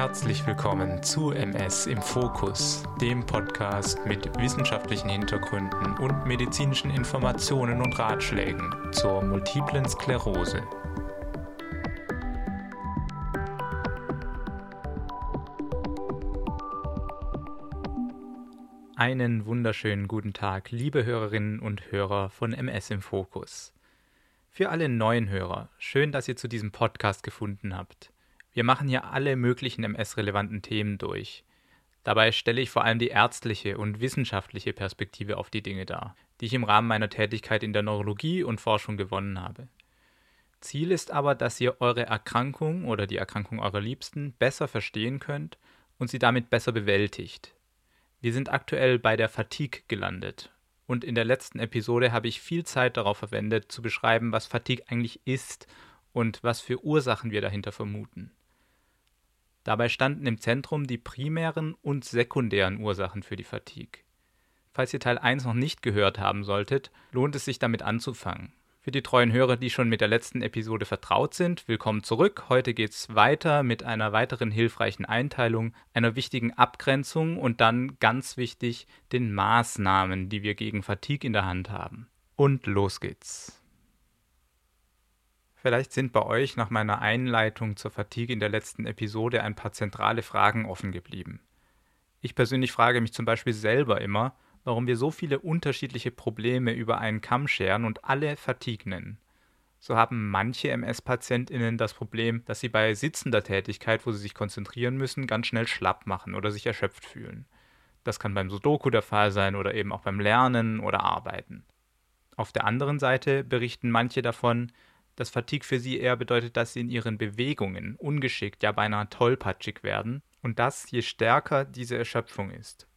Herzlich willkommen zu MS im Fokus, dem Podcast mit wissenschaftlichen Hintergründen und medizinischen Informationen und Ratschlägen zur multiplen Sklerose. Einen wunderschönen guten Tag, liebe Hörerinnen und Hörer von MS im Fokus. Für alle neuen Hörer, schön, dass ihr zu diesem Podcast gefunden habt. Wir machen hier alle möglichen MS-relevanten Themen durch. Dabei stelle ich vor allem die ärztliche und wissenschaftliche Perspektive auf die Dinge dar, die ich im Rahmen meiner Tätigkeit in der Neurologie und Forschung gewonnen habe. Ziel ist aber, dass ihr eure Erkrankung oder die Erkrankung eurer Liebsten besser verstehen könnt und sie damit besser bewältigt. Wir sind aktuell bei der Fatigue gelandet. Und in der letzten Episode habe ich viel Zeit darauf verwendet, zu beschreiben, was Fatigue eigentlich ist und was für Ursachen wir dahinter vermuten. Dabei standen im Zentrum die primären und sekundären Ursachen für die Fatigue. Falls ihr Teil 1 noch nicht gehört haben solltet, lohnt es sich damit anzufangen. Für die treuen Hörer, die schon mit der letzten Episode vertraut sind, willkommen zurück. Heute geht es weiter mit einer weiteren hilfreichen Einteilung, einer wichtigen Abgrenzung und dann ganz wichtig den Maßnahmen, die wir gegen Fatigue in der Hand haben. Und los geht's. Vielleicht sind bei euch nach meiner Einleitung zur Fatigue in der letzten Episode ein paar zentrale Fragen offen geblieben. Ich persönlich frage mich zum Beispiel selber immer, warum wir so viele unterschiedliche Probleme über einen Kamm scheren und alle Fatigue nennen. So haben manche MS-PatientInnen das Problem, dass sie bei sitzender Tätigkeit, wo sie sich konzentrieren müssen, ganz schnell schlapp machen oder sich erschöpft fühlen. Das kann beim Sudoku der Fall sein oder eben auch beim Lernen oder Arbeiten. Auf der anderen Seite berichten manche davon, dass Fatigue für sie eher bedeutet, dass sie in ihren Bewegungen ungeschickt, ja beinahe tollpatschig werden und das je stärker diese Erschöpfung ist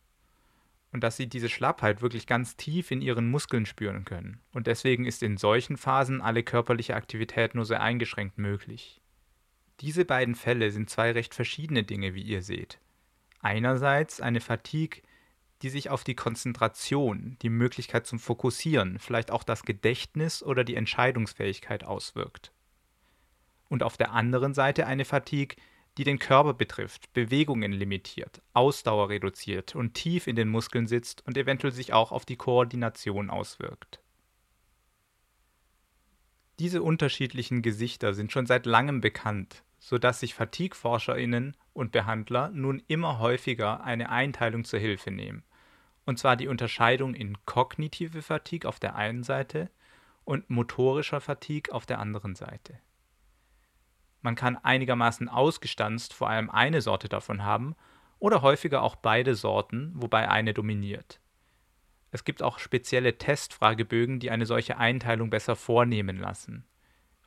und dass sie diese Schlappheit wirklich ganz tief in ihren Muskeln spüren können. Und deswegen ist in solchen Phasen alle körperliche Aktivität nur sehr eingeschränkt möglich. Diese beiden Fälle sind zwei recht verschiedene Dinge, wie ihr seht. Einerseits eine Fatigue, die sich auf die Konzentration, die Möglichkeit zum Fokussieren, vielleicht auch das Gedächtnis oder die Entscheidungsfähigkeit auswirkt. Und auf der anderen Seite eine Fatigue, die den Körper betrifft, Bewegungen limitiert, Ausdauer reduziert und tief in den Muskeln sitzt und eventuell sich auch auf die Koordination auswirkt. Diese unterschiedlichen Gesichter sind schon seit langem bekannt, sodass sich Fatigue-ForscherInnen und Behandler nun immer häufiger eine Einteilung zur Hilfe nehmen. Und zwar die Unterscheidung in kognitive Fatigue auf der einen Seite und motorischer Fatigue auf der anderen Seite. Man kann einigermaßen ausgestanzt vor allem eine Sorte davon haben oder häufiger auch beide Sorten, wobei eine dominiert. Es gibt auch spezielle Testfragebögen, die eine solche Einteilung besser vornehmen lassen.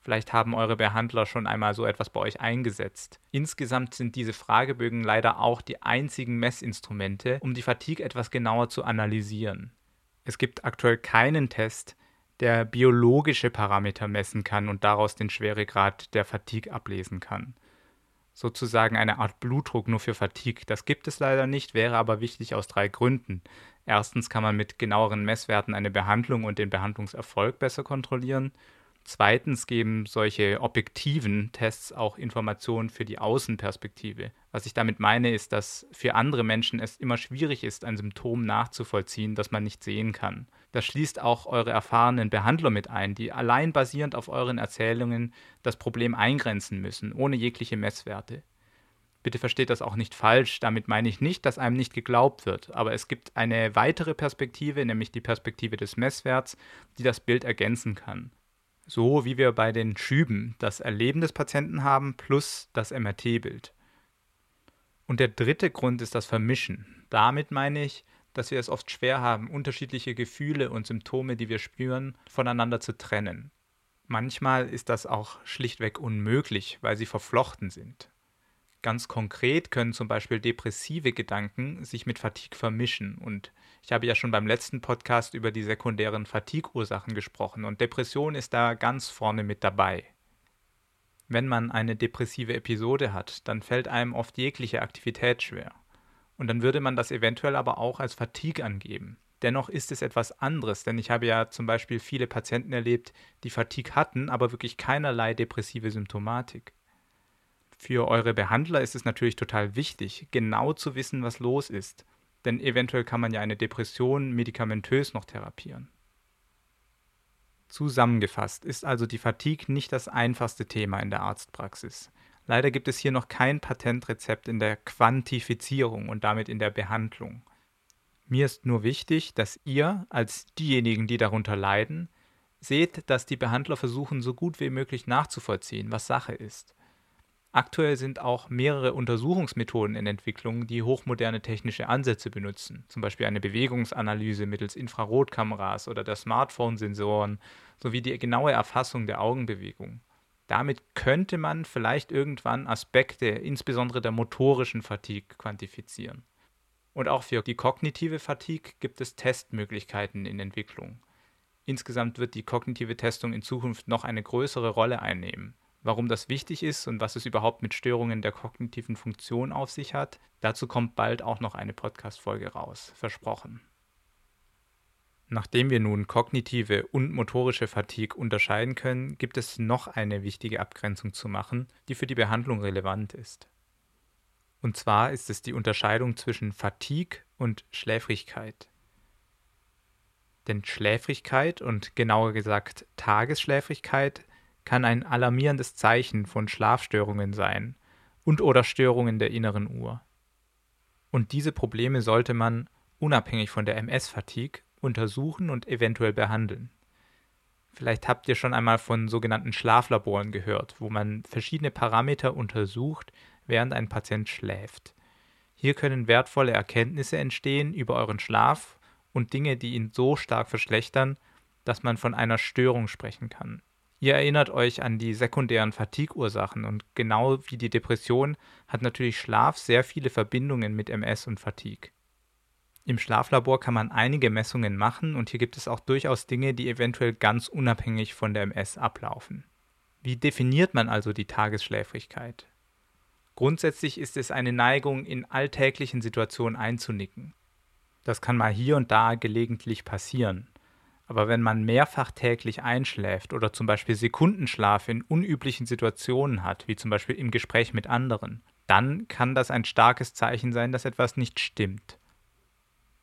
Vielleicht haben eure Behandler schon einmal so etwas bei euch eingesetzt. Insgesamt sind diese Fragebögen leider auch die einzigen Messinstrumente, um die Fatigue etwas genauer zu analysieren. Es gibt aktuell keinen Test, der biologische Parameter messen kann und daraus den Schweregrad der Fatigue ablesen kann. Sozusagen eine Art Blutdruck nur für Fatigue. Das gibt es leider nicht, wäre aber wichtig aus drei Gründen. Erstens kann man mit genaueren Messwerten eine Behandlung und den Behandlungserfolg besser kontrollieren. Zweitens geben solche objektiven Tests auch Informationen für die Außenperspektive. Was ich damit meine, ist, dass für andere Menschen es immer schwierig ist, ein Symptom nachzuvollziehen, das man nicht sehen kann. Das schließt auch eure erfahrenen Behandler mit ein, die allein basierend auf euren Erzählungen das Problem eingrenzen müssen, ohne jegliche Messwerte. Bitte versteht das auch nicht falsch, damit meine ich nicht, dass einem nicht geglaubt wird, aber es gibt eine weitere Perspektive, nämlich die Perspektive des Messwerts, die das Bild ergänzen kann. So wie wir bei den Schüben das Erleben des Patienten haben plus das MRT-Bild. Und der dritte Grund ist das Vermischen. Damit meine ich, dass wir es oft schwer haben, unterschiedliche Gefühle und Symptome, die wir spüren, voneinander zu trennen. Manchmal ist das auch schlichtweg unmöglich, weil sie verflochten sind. Ganz konkret können zum Beispiel depressive Gedanken sich mit Fatigue vermischen. Und ich habe ja schon beim letzten Podcast über die sekundären Fatigue-Ursachen gesprochen und Depression ist da ganz vorne mit dabei. Wenn man eine depressive Episode hat, dann fällt einem oft jegliche Aktivität schwer. Und dann würde man das eventuell aber auch als Fatigue angeben. Dennoch ist es etwas anderes, denn ich habe ja zum Beispiel viele Patienten erlebt, die Fatigue hatten, aber wirklich keinerlei depressive Symptomatik. Für eure Behandler ist es natürlich total wichtig, genau zu wissen, was los ist, denn eventuell kann man ja eine Depression medikamentös noch therapieren. Zusammengefasst ist also die Fatigue nicht das einfachste Thema in der Arztpraxis. Leider gibt es hier noch kein Patentrezept in der Quantifizierung und damit in der Behandlung. Mir ist nur wichtig, dass ihr als diejenigen, die darunter leiden, seht, dass die Behandler versuchen, so gut wie möglich nachzuvollziehen, was Sache ist. Aktuell sind auch mehrere Untersuchungsmethoden in Entwicklung, die hochmoderne technische Ansätze benutzen, zum Beispiel eine Bewegungsanalyse mittels Infrarotkameras oder der Smartphone-Sensoren sowie die genaue Erfassung der Augenbewegung. Damit könnte man vielleicht irgendwann Aspekte, insbesondere der motorischen Fatigue, quantifizieren. Und auch für die kognitive Fatigue gibt es Testmöglichkeiten in Entwicklung. Insgesamt wird die kognitive Testung in Zukunft noch eine größere Rolle einnehmen. Warum das wichtig ist und was es überhaupt mit Störungen der kognitiven Funktion auf sich hat, dazu kommt bald auch noch eine Podcast-Folge raus. Versprochen. Nachdem wir nun kognitive und motorische Fatigue unterscheiden können, gibt es noch eine wichtige Abgrenzung zu machen, die für die Behandlung relevant ist. Und zwar ist es die Unterscheidung zwischen Fatigue und Schläfrigkeit. Denn Schläfrigkeit und genauer gesagt Tagesschläfrigkeit kann ein alarmierendes Zeichen von Schlafstörungen sein und oder Störungen der inneren Uhr. Und diese Probleme sollte man, unabhängig von der MS-Fatigue, untersuchen und eventuell behandeln. Vielleicht habt ihr schon einmal von sogenannten Schlaflaboren gehört, wo man verschiedene Parameter untersucht, während ein Patient schläft. Hier können wertvolle Erkenntnisse entstehen über euren Schlaf und Dinge, die ihn so stark verschlechtern, dass man von einer Störung sprechen kann. Ihr erinnert euch an die sekundären Fatigue-Ursachen und genau wie die Depression hat natürlich Schlaf sehr viele Verbindungen mit MS und Fatigue. Im Schlaflabor kann man einige Messungen machen und hier gibt es auch durchaus Dinge, die eventuell ganz unabhängig von der MS ablaufen. Wie definiert man also die Tagesschläfrigkeit? Grundsätzlich ist es eine Neigung, in alltäglichen Situationen einzunicken. Das kann mal hier und da gelegentlich passieren. Aber wenn man mehrfach täglich einschläft oder zum Beispiel Sekundenschlaf in unüblichen Situationen hat, wie zum Beispiel im Gespräch mit anderen, dann kann das ein starkes Zeichen sein, dass etwas nicht stimmt.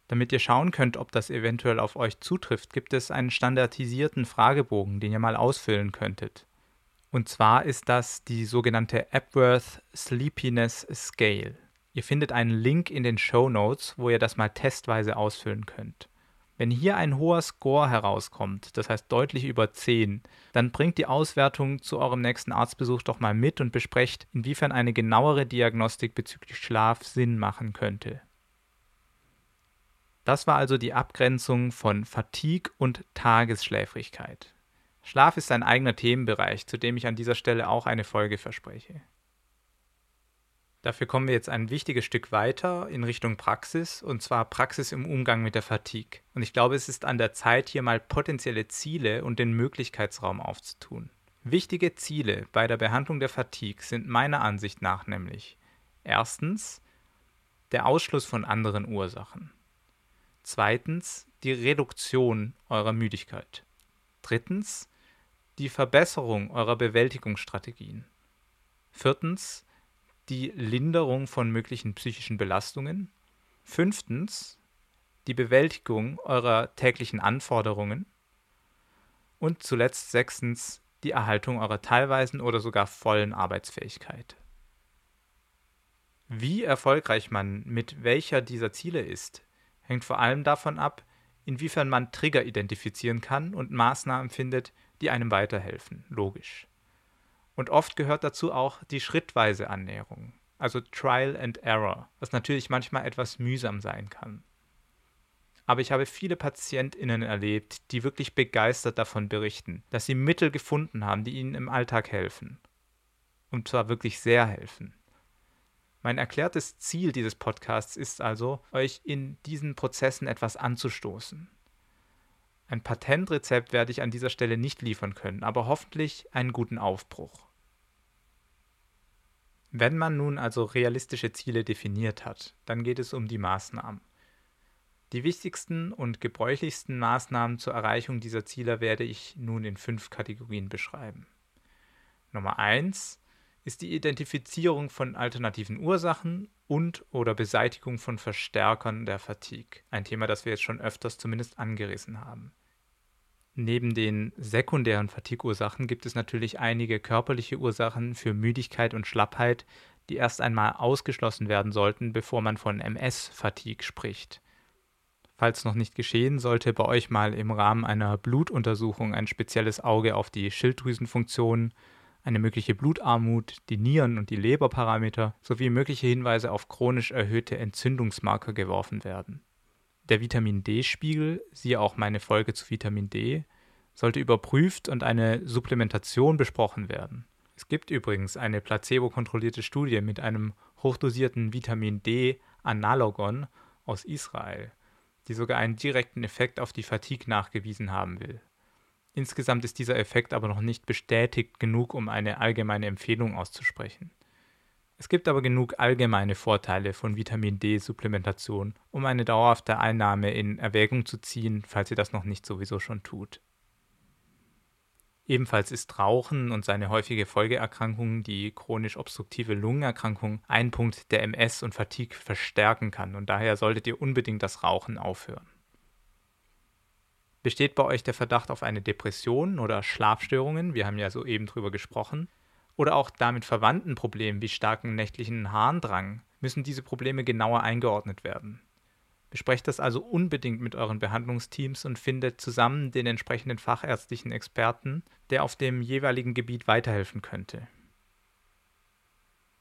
Damit ihr schauen könnt, ob das eventuell auf euch zutrifft, gibt es einen standardisierten Fragebogen, den ihr mal ausfüllen könntet. Und zwar ist das die sogenannte Epworth Sleepiness Scale. Ihr findet einen Link in den Show Notes, wo ihr das mal testweise ausfüllen könnt. Wenn hier ein hoher Score herauskommt, das heißt deutlich über 10, dann bringt die Auswertung zu eurem nächsten Arztbesuch doch mal mit und besprecht, inwiefern eine genauere Diagnostik bezüglich Schlaf Sinn machen könnte. Das war also die Abgrenzung von Fatigue und Tagesschläfrigkeit. Schlaf ist ein eigener Themenbereich, zu dem ich an dieser Stelle auch eine Folge verspreche. Dafür kommen wir jetzt ein wichtiges Stück weiter in Richtung Praxis, und zwar Praxis im Umgang mit der Fatigue. Und ich glaube, es ist an der Zeit, hier mal potenzielle Ziele und den Möglichkeitsraum aufzutun. Wichtige Ziele bei der Behandlung der Fatigue sind meiner Ansicht nach nämlich erstens der Ausschluss von anderen Ursachen. Zweitens die Reduktion eurer Müdigkeit. Drittens die Verbesserung eurer Bewältigungsstrategien. Viertens die Linderung von möglichen psychischen Belastungen. Fünftens, die Bewältigung eurer täglichen Anforderungen. Und zuletzt sechstens, die Erhaltung eurer teilweisen oder sogar vollen Arbeitsfähigkeit. Wie erfolgreich man mit welcher dieser Ziele ist, hängt vor allem davon ab, inwiefern man Trigger identifizieren kann und Maßnahmen findet, die einem weiterhelfen, logisch. Und oft gehört dazu auch die schrittweise Annäherung, also Trial and Error, was natürlich manchmal etwas mühsam sein kann. Aber ich habe viele PatientInnen erlebt, die wirklich begeistert davon berichten, dass sie Mittel gefunden haben, die ihnen im Alltag helfen. Und zwar wirklich sehr helfen. Mein erklärtes Ziel dieses Podcasts ist also, euch in diesen Prozessen etwas anzustoßen. Ein Patentrezept werde ich an dieser Stelle nicht liefern können, aber hoffentlich einen guten Aufbruch. Wenn man nun also realistische Ziele definiert hat, dann geht es um die Maßnahmen. Die wichtigsten und gebräuchlichsten Maßnahmen zur Erreichung dieser Ziele werde ich nun in fünf Kategorien beschreiben. Nummer eins ist die Identifizierung von alternativen Ursachen und oder Beseitigung von Verstärkern der Fatigue. Ein Thema, das wir jetzt schon öfters zumindest angerissen haben. Neben den sekundären Fatigue-Ursachen gibt es natürlich einige körperliche Ursachen für Müdigkeit und Schlappheit, die erst einmal ausgeschlossen werden sollten, bevor man von MS-Fatigue spricht. Falls noch nicht geschehen, sollte bei euch mal im Rahmen einer Blutuntersuchung ein spezielles Auge auf die Schilddrüsenfunktion, eine mögliche Blutarmut, die Nieren- und die Leberparameter sowie mögliche Hinweise auf chronisch erhöhte Entzündungsmarker geworfen werden. Der Vitamin D-Spiegel, siehe auch meine Folge zu Vitamin D, sollte überprüft und eine Supplementation besprochen werden. Es gibt übrigens eine placebo-kontrollierte Studie mit einem hochdosierten Vitamin D-Analogon aus Israel, die sogar einen direkten Effekt auf die Fatigue nachgewiesen haben will. Insgesamt ist dieser Effekt aber noch nicht bestätigt genug, um eine allgemeine Empfehlung auszusprechen. Es gibt aber genug allgemeine Vorteile von Vitamin D-Supplementation, um eine dauerhafte Einnahme in Erwägung zu ziehen, falls ihr das noch nicht sowieso schon tut. Ebenfalls ist Rauchen und seine häufige Folgeerkrankung, die chronisch obstruktive Lungenerkrankung, ein Punkt, der MS und Fatigue verstärken kann und daher solltet ihr unbedingt das Rauchen aufhören. Besteht bei euch der Verdacht auf eine Depression oder Schlafstörungen, wir haben ja soeben drüber gesprochen, oder auch damit verwandten Problemen wie starken nächtlichen Harndrang, müssen diese Probleme genauer eingeordnet werden. Besprecht das also unbedingt mit euren Behandlungsteams und findet zusammen den entsprechenden fachärztlichen Experten, der auf dem jeweiligen Gebiet weiterhelfen könnte.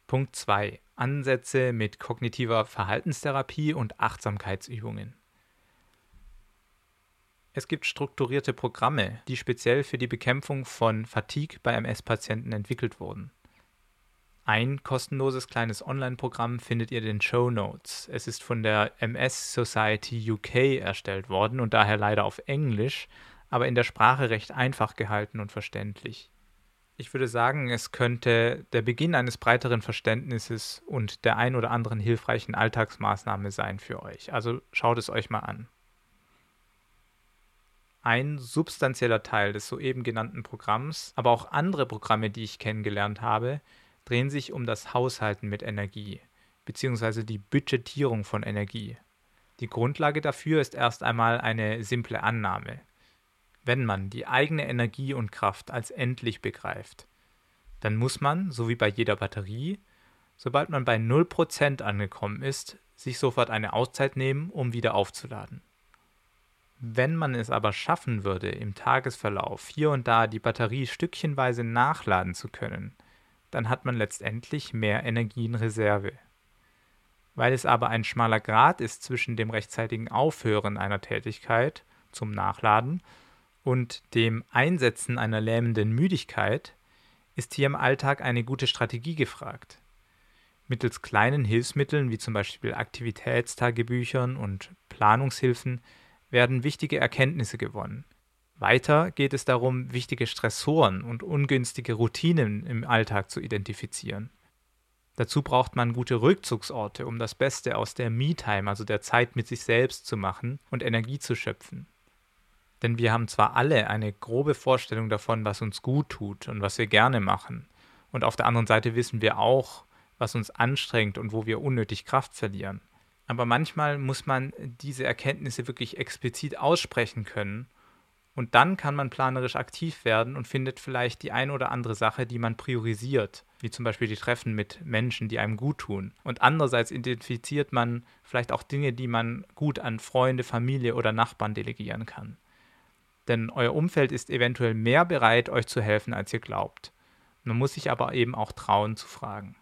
Punkt 2. Ansätze mit kognitiver Verhaltenstherapie und Achtsamkeitsübungen. Es gibt strukturierte Programme, die speziell für die Bekämpfung von Fatigue bei MS-Patienten entwickelt wurden. Ein kostenloses kleines Online-Programm findet ihr in den Show Notes. Es ist von der MS Society UK erstellt worden und daher leider auf Englisch, aber in der Sprache recht einfach gehalten und verständlich. Ich würde sagen, es könnte der Beginn eines breiteren Verständnisses und der ein oder anderen hilfreichen Alltagsmaßnahme sein für euch. Also schaut es euch mal an. Ein substanzieller Teil des soeben genannten Programms, aber auch andere Programme, die ich kennengelernt habe, drehen sich um das Haushalten mit Energie bzw. die Budgetierung von Energie. Die Grundlage dafür ist erst einmal eine simple Annahme. Wenn man die eigene Energie und Kraft als endlich begreift, dann muss man, so wie bei jeder Batterie, sobald man bei 0% angekommen ist, sich sofort eine Auszeit nehmen, um wieder aufzuladen. Wenn man es aber schaffen würde, im Tagesverlauf hier und da die Batterie stückchenweise nachladen zu können, dann hat man letztendlich mehr Energie in Reserve. Weil es aber ein schmaler Grat ist zwischen dem rechtzeitigen Aufhören einer Tätigkeit zum Nachladen und dem Einsetzen einer lähmenden Müdigkeit, ist hier im Alltag eine gute Strategie gefragt. Mittels kleinen Hilfsmitteln wie zum Beispiel Aktivitätstagebüchern und Planungshilfen werden wichtige Erkenntnisse gewonnen. Weiter geht es darum, wichtige Stressoren und ungünstige Routinen im Alltag zu identifizieren. Dazu braucht man gute Rückzugsorte, um das Beste aus der Me-Time, also der Zeit mit sich selbst zu machen und Energie zu schöpfen. Denn wir haben zwar alle eine grobe Vorstellung davon, was uns gut tut und was wir gerne machen, und auf der anderen Seite wissen wir auch, was uns anstrengt und wo wir unnötig Kraft verlieren. Aber manchmal muss man diese Erkenntnisse wirklich explizit aussprechen können. Und dann kann man planerisch aktiv werden und findet vielleicht die ein oder andere Sache, die man priorisiert, wie zum Beispiel die Treffen mit Menschen, die einem gut tun. Und andererseits identifiziert man vielleicht auch Dinge, die man gut an Freunde, Familie oder Nachbarn delegieren kann. Denn euer Umfeld ist eventuell mehr bereit, euch zu helfen, als ihr glaubt. Man muss sich aber eben auch trauen zu fragen.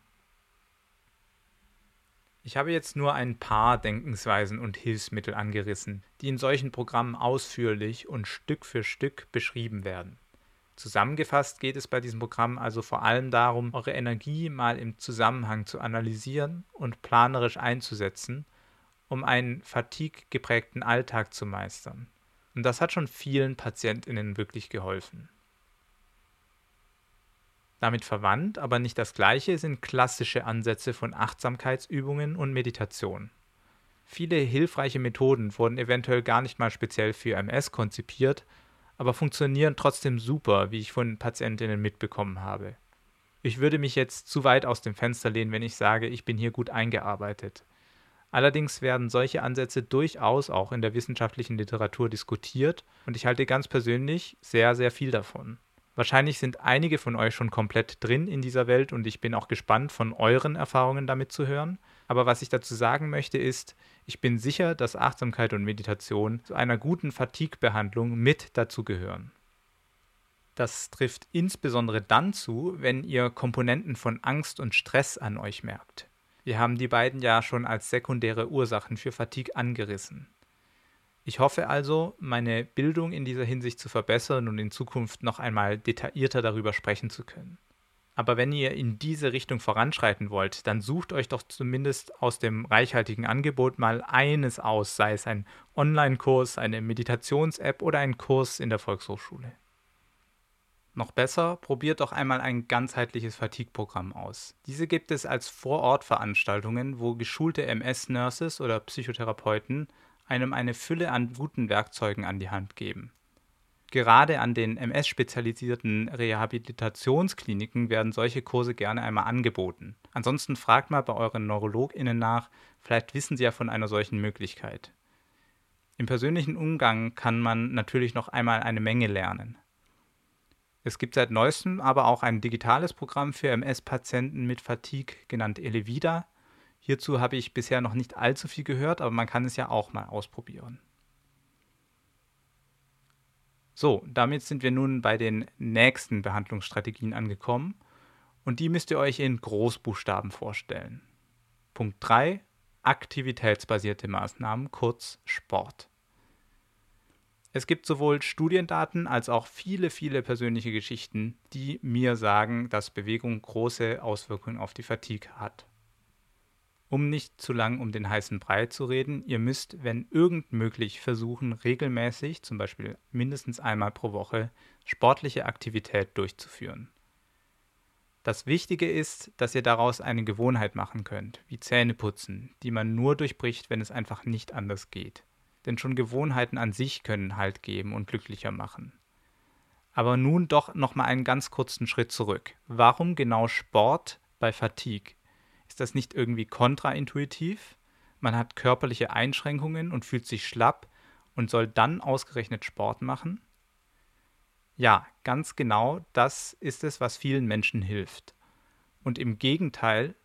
Ich habe jetzt nur ein paar Denkensweisen und Hilfsmittel angerissen, die in solchen Programmen ausführlich und Stück für Stück beschrieben werden. Zusammengefasst geht es bei diesem Programm also vor allem darum, eure Energie mal im Zusammenhang zu analysieren und planerisch einzusetzen, um einen fatigue geprägten Alltag zu meistern. Und das hat schon vielen Patientinnen wirklich geholfen. Damit verwandt, aber nicht das gleiche, sind klassische Ansätze von Achtsamkeitsübungen und Meditation. Viele hilfreiche Methoden wurden eventuell gar nicht mal speziell für MS konzipiert, aber funktionieren trotzdem super, wie ich von Patientinnen mitbekommen habe. Ich würde mich jetzt zu weit aus dem Fenster lehnen, wenn ich sage, ich bin hier gut eingearbeitet. Allerdings werden solche Ansätze durchaus auch in der wissenschaftlichen Literatur diskutiert und ich halte ganz persönlich sehr, sehr viel davon. Wahrscheinlich sind einige von euch schon komplett drin in dieser Welt und ich bin auch gespannt, von euren Erfahrungen damit zu hören. Aber was ich dazu sagen möchte, ist, ich bin sicher, dass Achtsamkeit und Meditation zu einer guten Fatigue-Behandlung mit dazugehören. Das trifft insbesondere dann zu, wenn ihr Komponenten von Angst und Stress an euch merkt. Wir haben die beiden ja schon als sekundäre Ursachen für Fatigue angerissen. Ich hoffe also, meine Bildung in dieser Hinsicht zu verbessern und in Zukunft noch einmal detaillierter darüber sprechen zu können. Aber wenn ihr in diese Richtung voranschreiten wollt, dann sucht euch doch zumindest aus dem reichhaltigen Angebot mal eines aus, sei es ein Online-Kurs, eine Meditations-App oder ein Kurs in der Volkshochschule. Noch besser, probiert doch einmal ein ganzheitliches Fatigue-Programm aus. Diese gibt es als Vorortveranstaltungen, wo geschulte MS-Nurses oder Psychotherapeuten einem eine Fülle an guten Werkzeugen an die Hand geben. Gerade an den MS-spezialisierten Rehabilitationskliniken werden solche Kurse gerne einmal angeboten. Ansonsten fragt mal bei euren NeurologInnen nach, vielleicht wissen sie ja von einer solchen Möglichkeit. Im persönlichen Umgang kann man natürlich noch einmal eine Menge lernen. Es gibt seit neuestem aber auch ein digitales Programm für MS-Patienten mit Fatigue, genannt Elevida. Hierzu habe ich bisher noch nicht allzu viel gehört, aber man kann es ja auch mal ausprobieren. So, damit sind wir nun bei den nächsten Behandlungsstrategien angekommen und die müsst ihr euch in Großbuchstaben vorstellen. Punkt 3. Aktivitätsbasierte Maßnahmen, kurz Sport. Es gibt sowohl Studiendaten als auch viele, viele persönliche Geschichten, die mir sagen, dass Bewegung große Auswirkungen auf die Fatigue hat. Um nicht zu lang um den heißen Brei zu reden, ihr müsst, wenn irgend möglich, versuchen, regelmäßig, zum Beispiel mindestens einmal pro Woche, sportliche Aktivität durchzuführen. Das Wichtige ist, dass ihr daraus eine Gewohnheit machen könnt, wie Zähneputzen, die man nur durchbricht, wenn es einfach nicht anders geht denn schon Gewohnheiten an sich können Halt geben und glücklicher machen. Aber nun doch noch mal einen ganz kurzen Schritt zurück. Warum genau Sport bei Fatigue? Ist das nicht irgendwie kontraintuitiv? Man hat körperliche Einschränkungen und fühlt sich schlapp und soll dann ausgerechnet Sport machen? Ja, ganz genau das ist es, was vielen Menschen hilft. Und im Gegenteil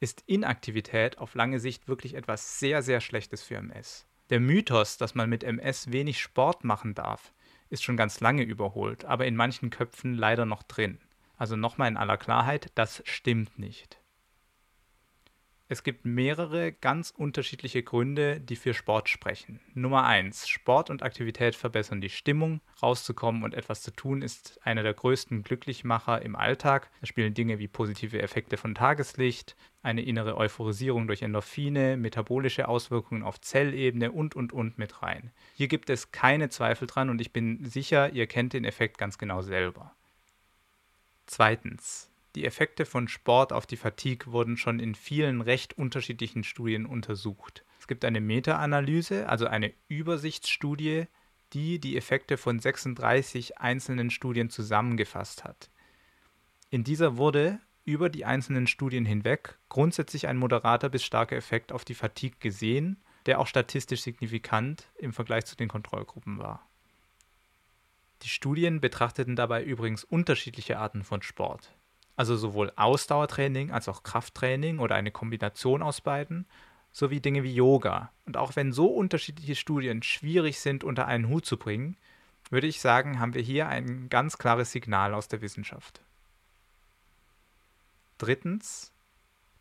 ist Inaktivität auf lange Sicht wirklich etwas sehr, sehr Schlechtes für MS. Der Mythos, dass man mit MS wenig Sport machen darf, ist schon ganz lange überholt, aber in manchen Köpfen leider noch drin. Also nochmal in aller Klarheit, das stimmt nicht. Es gibt mehrere ganz unterschiedliche Gründe, die für Sport sprechen. Nummer 1. Sport und Aktivität verbessern die Stimmung. Rauszukommen und etwas zu tun ist einer der größten Glücklichmacher im Alltag. Da spielen Dinge wie positive Effekte von Tageslicht, eine innere Euphorisierung durch Endorphine, metabolische Auswirkungen auf Zellebene und, und, und mit rein. Hier gibt es keine Zweifel dran und ich bin sicher, ihr kennt den Effekt ganz genau selber. Zweitens. Die Effekte von Sport auf die Fatigue wurden schon in vielen recht unterschiedlichen Studien untersucht. Es gibt eine Meta-Analyse, also eine Übersichtsstudie, die die Effekte von 36 einzelnen Studien zusammengefasst hat. In dieser wurde über die einzelnen Studien hinweg grundsätzlich ein moderater bis starker Effekt auf die Fatigue gesehen, der auch statistisch signifikant im Vergleich zu den Kontrollgruppen war. Die Studien betrachteten dabei übrigens unterschiedliche Arten von Sport also sowohl Ausdauertraining als auch Krafttraining oder eine Kombination aus beiden, sowie Dinge wie Yoga. Und auch wenn so unterschiedliche Studien schwierig sind unter einen Hut zu bringen, würde ich sagen, haben wir hier ein ganz klares Signal aus der Wissenschaft. Drittens,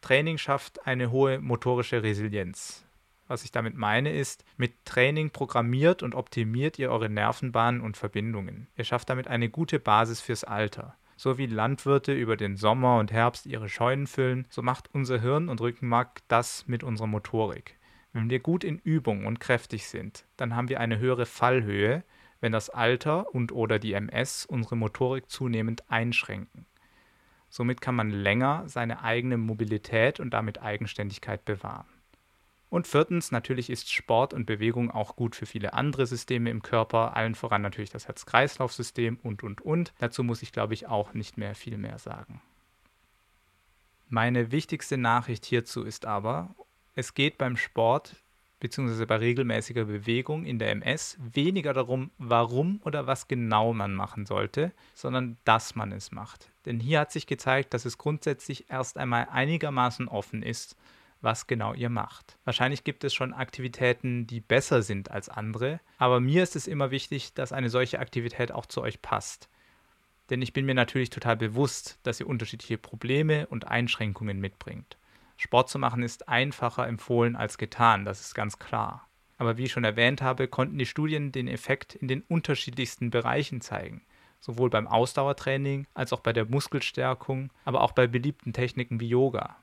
Training schafft eine hohe motorische Resilienz. Was ich damit meine ist, mit Training programmiert und optimiert ihr eure Nervenbahnen und Verbindungen. Ihr schafft damit eine gute Basis fürs Alter. So wie Landwirte über den Sommer und Herbst ihre Scheunen füllen, so macht unser Hirn und Rückenmark das mit unserer Motorik. Wenn wir gut in Übung und kräftig sind, dann haben wir eine höhere Fallhöhe, wenn das Alter und oder die MS unsere Motorik zunehmend einschränken. Somit kann man länger seine eigene Mobilität und damit Eigenständigkeit bewahren. Und viertens, natürlich ist Sport und Bewegung auch gut für viele andere Systeme im Körper, allen voran natürlich das Herz-Kreislauf-System und, und, und. Dazu muss ich, glaube ich, auch nicht mehr viel mehr sagen. Meine wichtigste Nachricht hierzu ist aber, es geht beim Sport bzw. bei regelmäßiger Bewegung in der MS weniger darum, warum oder was genau man machen sollte, sondern dass man es macht. Denn hier hat sich gezeigt, dass es grundsätzlich erst einmal einigermaßen offen ist, was genau ihr macht. Wahrscheinlich gibt es schon Aktivitäten, die besser sind als andere, aber mir ist es immer wichtig, dass eine solche Aktivität auch zu euch passt. Denn ich bin mir natürlich total bewusst, dass ihr unterschiedliche Probleme und Einschränkungen mitbringt. Sport zu machen ist einfacher empfohlen als getan, das ist ganz klar. Aber wie ich schon erwähnt habe, konnten die Studien den Effekt in den unterschiedlichsten Bereichen zeigen. Sowohl beim Ausdauertraining als auch bei der Muskelstärkung, aber auch bei beliebten Techniken wie Yoga.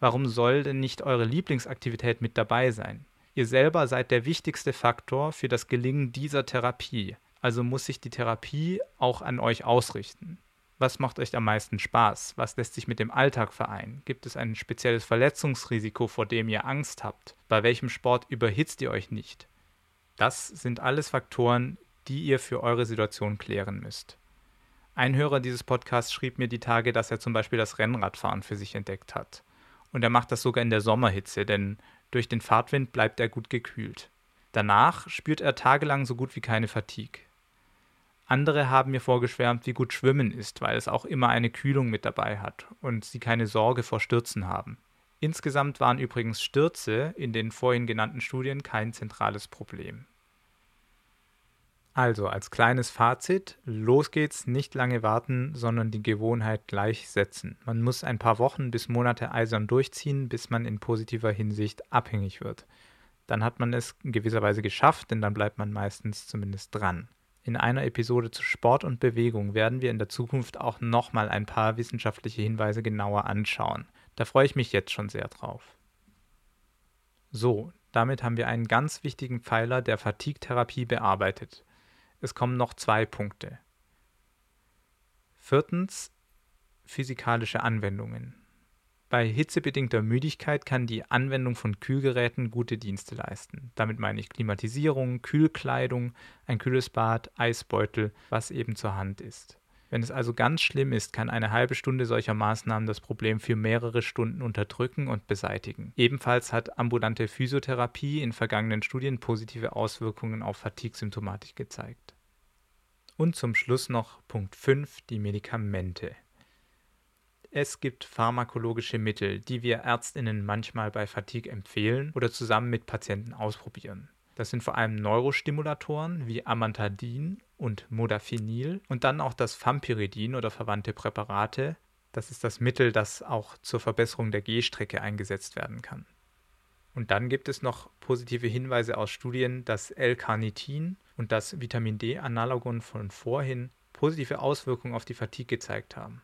Warum soll denn nicht eure Lieblingsaktivität mit dabei sein? Ihr selber seid der wichtigste Faktor für das Gelingen dieser Therapie, also muss sich die Therapie auch an euch ausrichten. Was macht euch am meisten Spaß? Was lässt sich mit dem Alltag vereinen? Gibt es ein spezielles Verletzungsrisiko, vor dem ihr Angst habt? Bei welchem Sport überhitzt ihr euch nicht? Das sind alles Faktoren, die ihr für eure Situation klären müsst. Ein Hörer dieses Podcasts schrieb mir die Tage, dass er zum Beispiel das Rennradfahren für sich entdeckt hat. Und er macht das sogar in der Sommerhitze, denn durch den Fahrtwind bleibt er gut gekühlt. Danach spürt er tagelang so gut wie keine Fatigue. Andere haben mir vorgeschwärmt, wie gut Schwimmen ist, weil es auch immer eine Kühlung mit dabei hat und sie keine Sorge vor Stürzen haben. Insgesamt waren übrigens Stürze in den vorhin genannten Studien kein zentrales Problem. Also als kleines Fazit, los geht's, nicht lange warten, sondern die Gewohnheit gleich setzen. Man muss ein paar Wochen bis Monate eisern durchziehen, bis man in positiver Hinsicht abhängig wird. Dann hat man es in gewisser Weise geschafft, denn dann bleibt man meistens zumindest dran. In einer Episode zu Sport und Bewegung werden wir in der Zukunft auch nochmal ein paar wissenschaftliche Hinweise genauer anschauen. Da freue ich mich jetzt schon sehr drauf. So, damit haben wir einen ganz wichtigen Pfeiler der Fatigue-Therapie bearbeitet. Es kommen noch zwei Punkte. Viertens physikalische Anwendungen. Bei hitzebedingter Müdigkeit kann die Anwendung von Kühlgeräten gute Dienste leisten. Damit meine ich Klimatisierung, Kühlkleidung, ein kühles Bad, Eisbeutel, was eben zur Hand ist. Wenn es also ganz schlimm ist, kann eine halbe Stunde solcher Maßnahmen das Problem für mehrere Stunden unterdrücken und beseitigen. Ebenfalls hat ambulante Physiotherapie in vergangenen Studien positive Auswirkungen auf Fatigue-Symptomatik gezeigt. Und zum Schluss noch Punkt 5, die Medikamente. Es gibt pharmakologische Mittel, die wir Ärztinnen manchmal bei Fatigue empfehlen oder zusammen mit Patienten ausprobieren. Das sind vor allem Neurostimulatoren wie Amantadin und Modafinil und dann auch das Fampiridin oder verwandte Präparate. Das ist das Mittel, das auch zur Verbesserung der Gehstrecke eingesetzt werden kann. Und dann gibt es noch positive Hinweise aus Studien, dass L-Carnitin und das Vitamin D-Analogon von vorhin positive Auswirkungen auf die Fatigue gezeigt haben.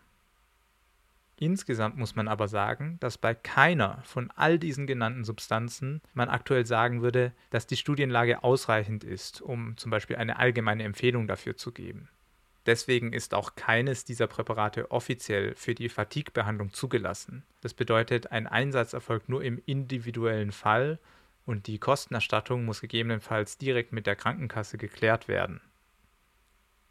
Insgesamt muss man aber sagen, dass bei keiner von all diesen genannten Substanzen man aktuell sagen würde, dass die Studienlage ausreichend ist, um zum Beispiel eine allgemeine Empfehlung dafür zu geben. Deswegen ist auch keines dieser Präparate offiziell für die Fatigue-Behandlung zugelassen. Das bedeutet, ein Einsatz erfolgt nur im individuellen Fall und die Kostenerstattung muss gegebenenfalls direkt mit der Krankenkasse geklärt werden.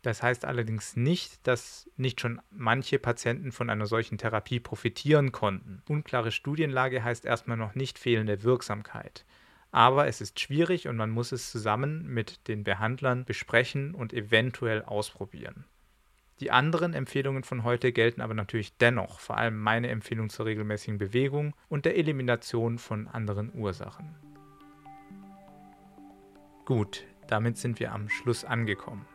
Das heißt allerdings nicht, dass nicht schon manche Patienten von einer solchen Therapie profitieren konnten. Unklare Studienlage heißt erstmal noch nicht fehlende Wirksamkeit. Aber es ist schwierig und man muss es zusammen mit den Behandlern besprechen und eventuell ausprobieren. Die anderen Empfehlungen von heute gelten aber natürlich dennoch, vor allem meine Empfehlung zur regelmäßigen Bewegung und der Elimination von anderen Ursachen. Gut, damit sind wir am Schluss angekommen.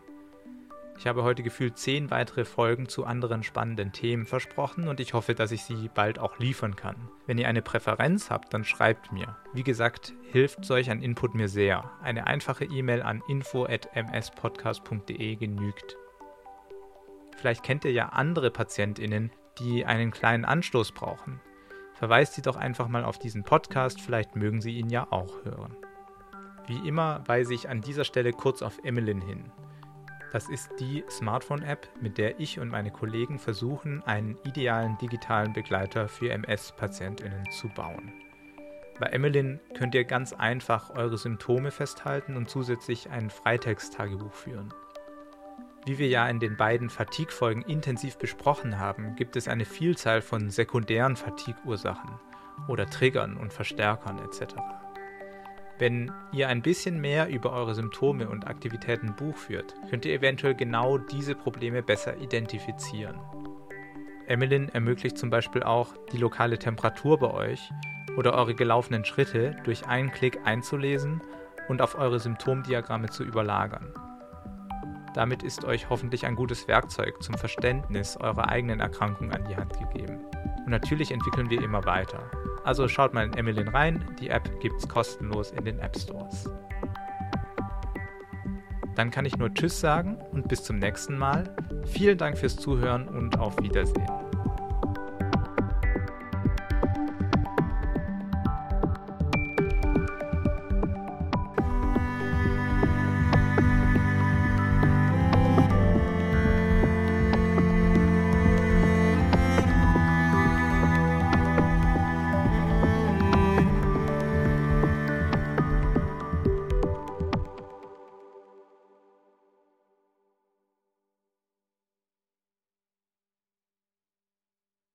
Ich habe heute gefühlt zehn weitere Folgen zu anderen spannenden Themen versprochen und ich hoffe, dass ich sie bald auch liefern kann. Wenn ihr eine Präferenz habt, dann schreibt mir. Wie gesagt, hilft solch ein Input mir sehr. Eine einfache E-Mail an info@mspodcast.de genügt. Vielleicht kennt ihr ja andere PatientInnen, die einen kleinen Anstoß brauchen. Verweist sie doch einfach mal auf diesen Podcast, vielleicht mögen sie ihn ja auch hören. Wie immer weise ich an dieser Stelle kurz auf Emmeline hin. Das ist die Smartphone-App, mit der ich und meine Kollegen versuchen, einen idealen digitalen Begleiter für MS-PatientInnen zu bauen. Bei Emmeline könnt ihr ganz einfach eure Symptome festhalten und zusätzlich ein Freitext-Tagebuch führen. Wie wir ja in den beiden Fatigue-Folgen intensiv besprochen haben, gibt es eine Vielzahl von sekundären Fatigue-Ursachen oder Triggern und Verstärkern etc. Wenn ihr ein bisschen mehr über eure Symptome und Aktivitäten Buch führt, könnt ihr eventuell genau diese Probleme besser identifizieren. Emmeline ermöglicht zum Beispiel auch, die lokale Temperatur bei euch oder eure gelaufenen Schritte durch einen Klick einzulesen und auf eure Symptomdiagramme zu überlagern. Damit ist euch hoffentlich ein gutes Werkzeug zum Verständnis eurer eigenen Erkrankung an die Hand gegeben. Und natürlich entwickeln wir immer weiter. Also schaut mal in Emmeline rein, die App gibt's kostenlos in den App Stores. Dann kann ich nur Tschüss sagen und bis zum nächsten Mal. Vielen Dank fürs Zuhören und auf Wiedersehen.